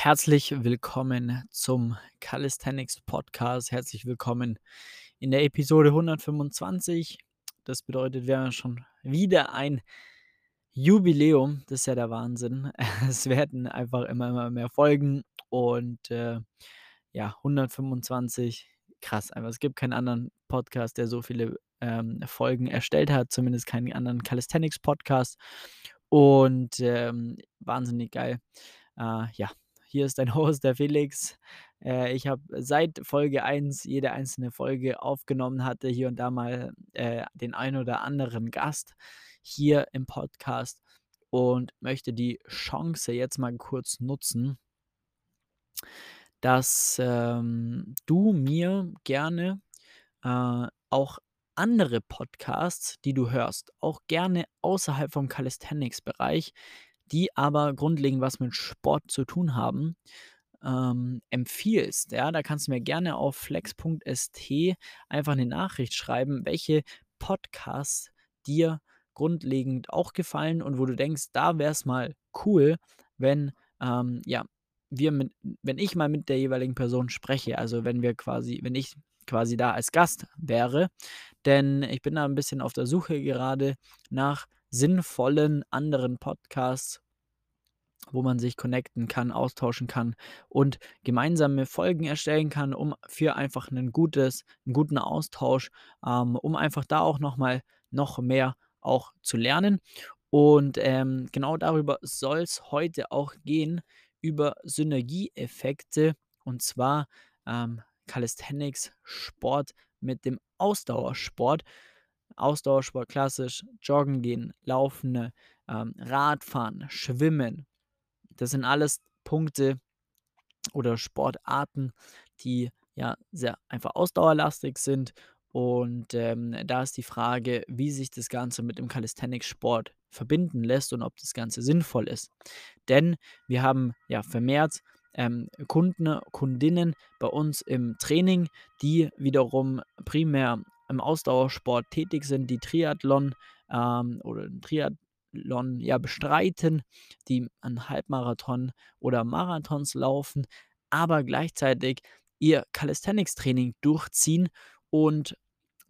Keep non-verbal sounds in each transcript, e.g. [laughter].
Herzlich willkommen zum Calisthenics Podcast. Herzlich willkommen in der Episode 125. Das bedeutet, wir haben schon wieder ein Jubiläum. Das ist ja der Wahnsinn. [laughs] Es werden einfach immer, immer mehr Folgen und äh, ja, 125. Krass, einfach. Es gibt keinen anderen Podcast, der so viele ähm, Folgen erstellt hat, zumindest keinen anderen Calisthenics Podcast. Und ähm, wahnsinnig geil. Äh, ja, hier ist dein [laughs] Host, der Felix. Äh, ich habe seit Folge 1 jede einzelne Folge aufgenommen, hatte hier und da mal äh, den ein oder anderen Gast hier im Podcast und möchte die Chance jetzt mal kurz nutzen, dass ähm, du mir gerne äh, auch andere Podcasts, die du hörst, auch gerne außerhalb vom Calisthenics-Bereich, die aber grundlegend was mit Sport zu tun haben, ähm, empfiehlst. Ja, da kannst du mir gerne auf flex.st einfach eine Nachricht schreiben, welche Podcasts dir grundlegend auch gefallen und wo du denkst, da wäre es mal cool, wenn ähm, ja, wir mit, wenn ich mal mit der jeweiligen Person spreche, also wenn wir quasi, wenn ich quasi da als Gast wäre, denn ich bin da ein bisschen auf der Suche gerade nach sinnvollen anderen Podcasts, wo man sich connecten kann, austauschen kann und gemeinsame Folgen erstellen kann, um für einfach ein gutes, einen guten Austausch, ähm, um einfach da auch nochmal noch mehr auch zu lernen. Und ähm, genau darüber soll es heute auch gehen, über Synergieeffekte und zwar ähm, Calisthenics, Sport mit dem Ausdauersport. Ausdauersport klassisch, Joggen gehen, Laufen, ähm, Radfahren, Schwimmen. Das sind alles Punkte oder Sportarten, die ja sehr einfach ausdauerlastig sind. Und ähm, da ist die Frage, wie sich das Ganze mit dem Calisthenics-Sport verbinden lässt und ob das Ganze sinnvoll ist. Denn wir haben ja vermehrt ähm, Kunden, Kundinnen bei uns im Training, die wiederum primär im Ausdauersport tätig sind, die Triathlon ähm, oder Triathlon ja bestreiten, die einen Halbmarathon oder Marathons laufen, aber gleichzeitig ihr Calisthenics-Training durchziehen und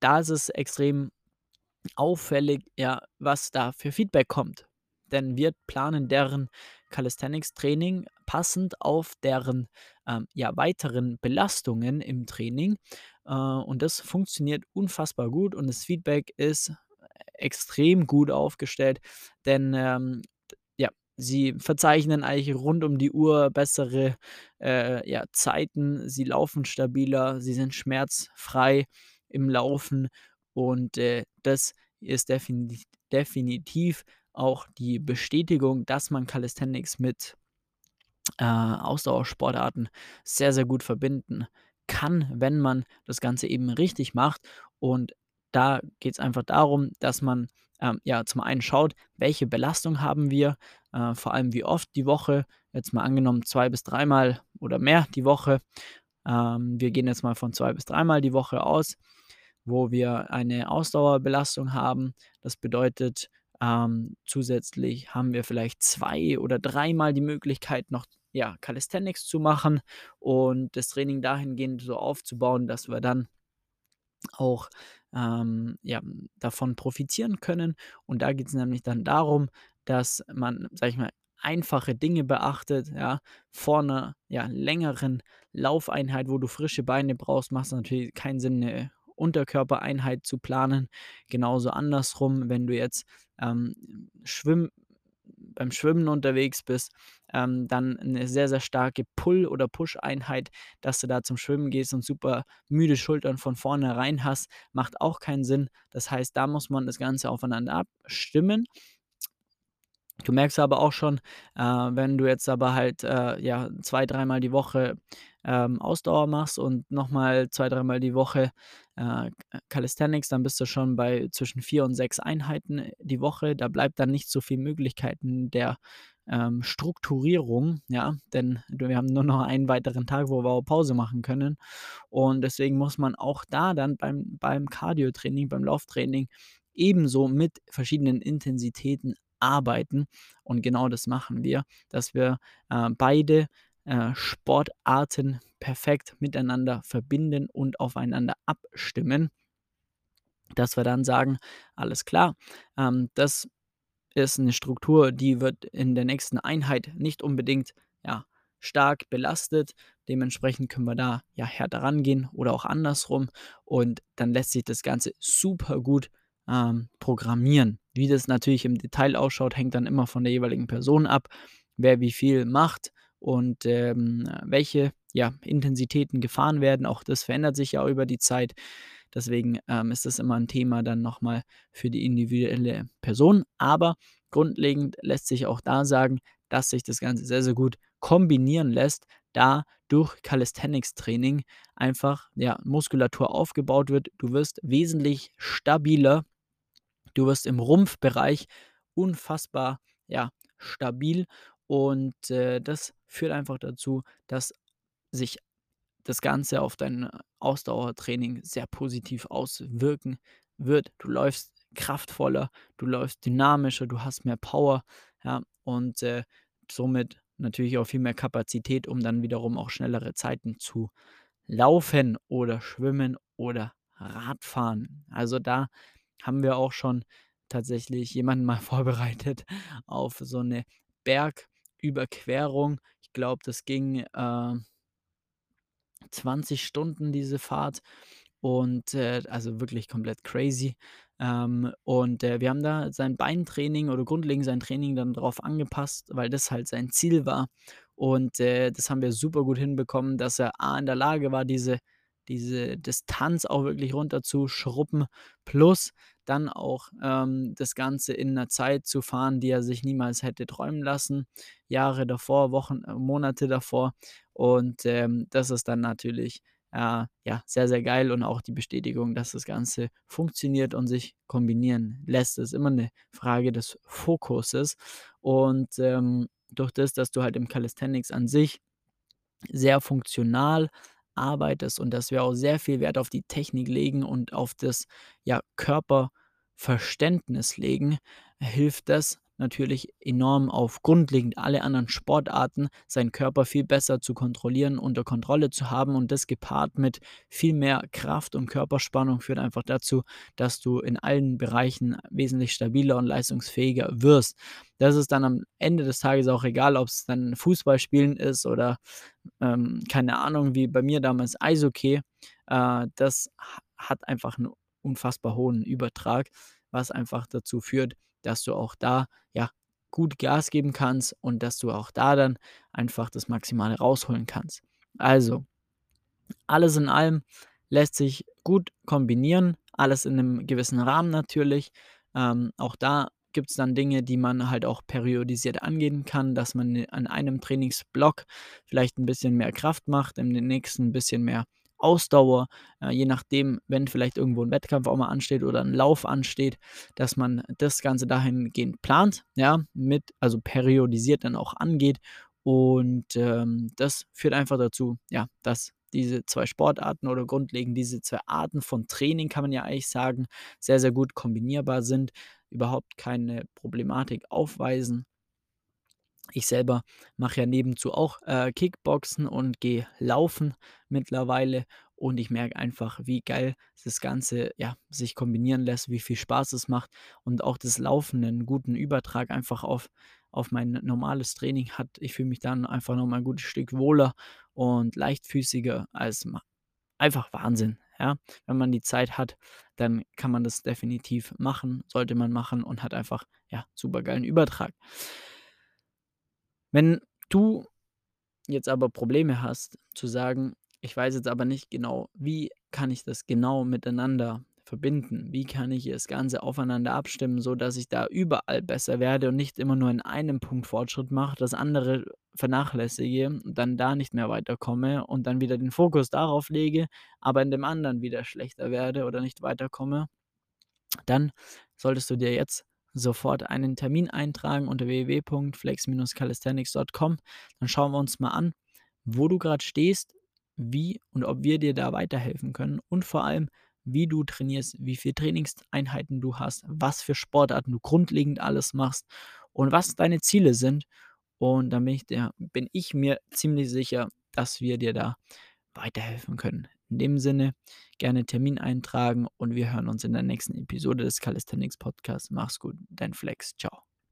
da ist es extrem auffällig, ja, was da für Feedback kommt. Denn wir planen deren Calisthenics-Training passend auf deren ähm, ja, weiteren Belastungen im Training. Äh, und das funktioniert unfassbar gut und das Feedback ist extrem gut aufgestellt, denn ähm, ja, sie verzeichnen eigentlich rund um die Uhr bessere äh, ja, Zeiten, sie laufen stabiler, sie sind schmerzfrei im Laufen und äh, das ist definitiv, definitiv auch die Bestätigung, dass man Calisthenics mit äh, Ausdauersportarten sehr, sehr gut verbinden kann, wenn man das Ganze eben richtig macht. Und da geht es einfach darum, dass man ähm, ja zum einen schaut, welche Belastung haben wir, äh, vor allem wie oft die Woche, jetzt mal angenommen zwei bis dreimal oder mehr die Woche. Ähm, wir gehen jetzt mal von zwei bis dreimal die Woche aus, wo wir eine Ausdauerbelastung haben. Das bedeutet, ähm, zusätzlich haben wir vielleicht zwei oder dreimal die Möglichkeit, noch ja, Calisthenics zu machen und das Training dahingehend so aufzubauen, dass wir dann auch ähm, ja, davon profitieren können. Und da geht es nämlich dann darum, dass man, sag ich mal, einfache Dinge beachtet, ja, vor einer ja, längeren Laufeinheit, wo du frische Beine brauchst, macht es natürlich keinen Sinn, eine Unterkörpereinheit zu planen. Genauso andersrum, wenn du jetzt ähm, Schwimm, beim Schwimmen unterwegs bist, ähm, dann eine sehr, sehr starke Pull- oder Push-Einheit, dass du da zum Schwimmen gehst und super müde Schultern von vorne rein hast, macht auch keinen Sinn. Das heißt, da muss man das Ganze aufeinander abstimmen. Du merkst aber auch schon, äh, wenn du jetzt aber halt äh, ja, zwei, dreimal die Woche ähm, Ausdauer machst und nochmal zwei, dreimal die Woche äh, Calisthenics, dann bist du schon bei zwischen vier und sechs Einheiten die Woche. Da bleibt dann nicht so viel Möglichkeiten der ähm, Strukturierung, ja, denn wir haben nur noch einen weiteren Tag, wo wir auch Pause machen können. Und deswegen muss man auch da dann beim, beim Cardio-Training, beim Lauftraining ebenso mit verschiedenen Intensitäten arbeiten. Und genau das machen wir, dass wir äh, beide äh, Sportarten perfekt miteinander verbinden und aufeinander abstimmen, dass wir dann sagen, alles klar, ähm, das ist eine Struktur, die wird in der nächsten Einheit nicht unbedingt, ja, stark belastet. Dementsprechend können wir da, ja, härter rangehen oder auch andersrum und dann lässt sich das Ganze super gut, ähm, programmieren. Wie das natürlich im Detail ausschaut, hängt dann immer von der jeweiligen Person ab, wer wie viel macht und, ähm, welche, ja, Intensitäten gefahren werden. Auch das verändert sich ja über die Zeit. Deswegen, ähm, ist das immer ein Thema dann noch mal für die individuelle Person. Aber grundlegend lässt sich auch da sagen, dass sich das Ganze sehr, sehr gut kombinieren lässt, da durch Calisthenics-Training einfach, ja, Muskulatur aufgebaut wird. Du wirst wesentlich stabiler. Du wirst im Rumpfbereich unfassbar, ja, stabil und, äh, das führt einfach dazu, dass sich das Ganze auf dein Ausdauertraining sehr positiv auswirken wird. Du läufst kraftvoller, du läufst dynamischer, du hast mehr Power, ja, und, äh, somit natürlich auch viel mehr Kapazität, um dann wiederum auch schnellere Zeiten zu laufen oder schwimmen oder Radfahren. Also, da haben wir auch schon tatsächlich jemanden mal [laughs] vorbereitet auf so eine Bergüberquerung. Ich glaube, das ging, äh 20 Stunden diese Fahrt und, äh, also wirklich komplett crazy. Ähm, und, äh, wir haben da sein Beintraining oder grundlegend sein Training dann drauf angepasst, weil das halt sein Ziel war. Und, äh, das haben wir super gut hinbekommen, dass er A in der Lage war, diese diese Distanz auch wirklich runterzuschruppen, plus dann auch, ähm, das Ganze in einer Zeit zu fahren, die er sich niemals hätte träumen lassen, Jahre davor, Wochen, äh, Monate davor. Und, ähm, das ist dann natürlich, äh, ja, sehr, sehr geil und auch die Bestätigung, dass das Ganze funktioniert und sich kombinieren lässt. Das ist immer eine Frage des Fokuses. Und, ähm, durch das, dass du halt im Calisthenics an sich sehr funktional arbeitest und dass wir auch sehr viel Wert auf die Technik legen und auf das, ja, Körperverständnis legen, hilft das natürlich enorm auf grundlegend alle anderen Sportarten, seinen Körper viel besser zu kontrollieren, unter Kontrolle zu haben und das gepaart mit viel mehr Kraft und Körperspannung führt einfach dazu, dass du in allen Bereichen wesentlich stabiler und leistungsfähiger wirst. Das ist dann am Ende des Tages auch egal, ob es dann Fußballspielen ist oder, ähm, keine Ahnung, wie bei mir damals Eishockey. Äh, das ha hat einfach einen unfassbar hohen Übertrag, was einfach dazu führt, dass du auch da, ja, gut Gas geben kannst und dass du auch da dann einfach das Maximale rausholen kannst. Also, alles in allem lässt sich gut kombinieren, alles in einem gewissen Rahmen natürlich. Ähm, auch da gibt es dann Dinge, die man halt auch periodisiert angehen kann, dass man an einem Trainingsblock vielleicht ein bisschen mehr Kraft macht, im nächsten ein bisschen mehr Ausdauer, äh, je nachdem, wenn vielleicht irgendwo ein Wettkampf auch mal ansteht oder ein Lauf ansteht, dass man das Ganze dahingehend plant, ja, mit also periodisiert dann auch angeht. Und, ähm, das führt einfach dazu, ja, dass diese 2 Sportarten oder grundlegend diese 2 Arten von Training, kann man ja eigentlich sagen, sehr, sehr gut kombinierbar sind, überhaupt keine Problematik aufweisen. Ich selber mache ja nebenzu auch, äh, Kickboxen und gehe laufen mittlerweile und ich merke einfach, wie geil das Ganze, ja, sich kombinieren lässt, wie viel Spaß es macht und auch das Laufen 'nen guten Übertrag einfach auf auf mein normales Training hat. Ich fühle mich dann einfach noch mal 'n gutes Stück wohler und leichtfüßiger als einfach Wahnsinn, ja? Wenn man die Zeit hat, dann kann man das definitiv machen, sollte man machen und hat einfach, ja, supergeilen Übertrag. Wenn du jetzt aber Probleme hast zu sagen: „Ich weiß jetzt aber nicht genau, wie kann ich das genau miteinander verbinden? Wie kann ich das Ganze aufeinander abstimmen, so dass ich da überall besser werde und nicht immer nur in einem Punkt Fortschritt mache, das andere vernachlässige und dann da nicht mehr weiterkomme und dann wieder den Fokus darauf lege, aber in dem anderen wieder schlechter werde oder nicht weiterkomme?“ Dann solltest du dir jetzt sofort einen Termin eintragen unter www.flex-calisthenics.com. Dann schauen wir uns mal an, wo du gerade stehst, wie und ob wir dir da weiterhelfen können und vor allem, wie du trainierst, wie viele Trainingseinheiten du hast, was für Sportarten du grundlegend alles machst und was deine Ziele sind. Und dann bin ich der bin ich mir ziemlich sicher, dass wir dir da weiterhelfen können. In dem Sinne, gerne Termin eintragen und wir hören uns in der nächsten Episode des Calisthenics Podcasts. Mach's gut, dein Flex. Ciao.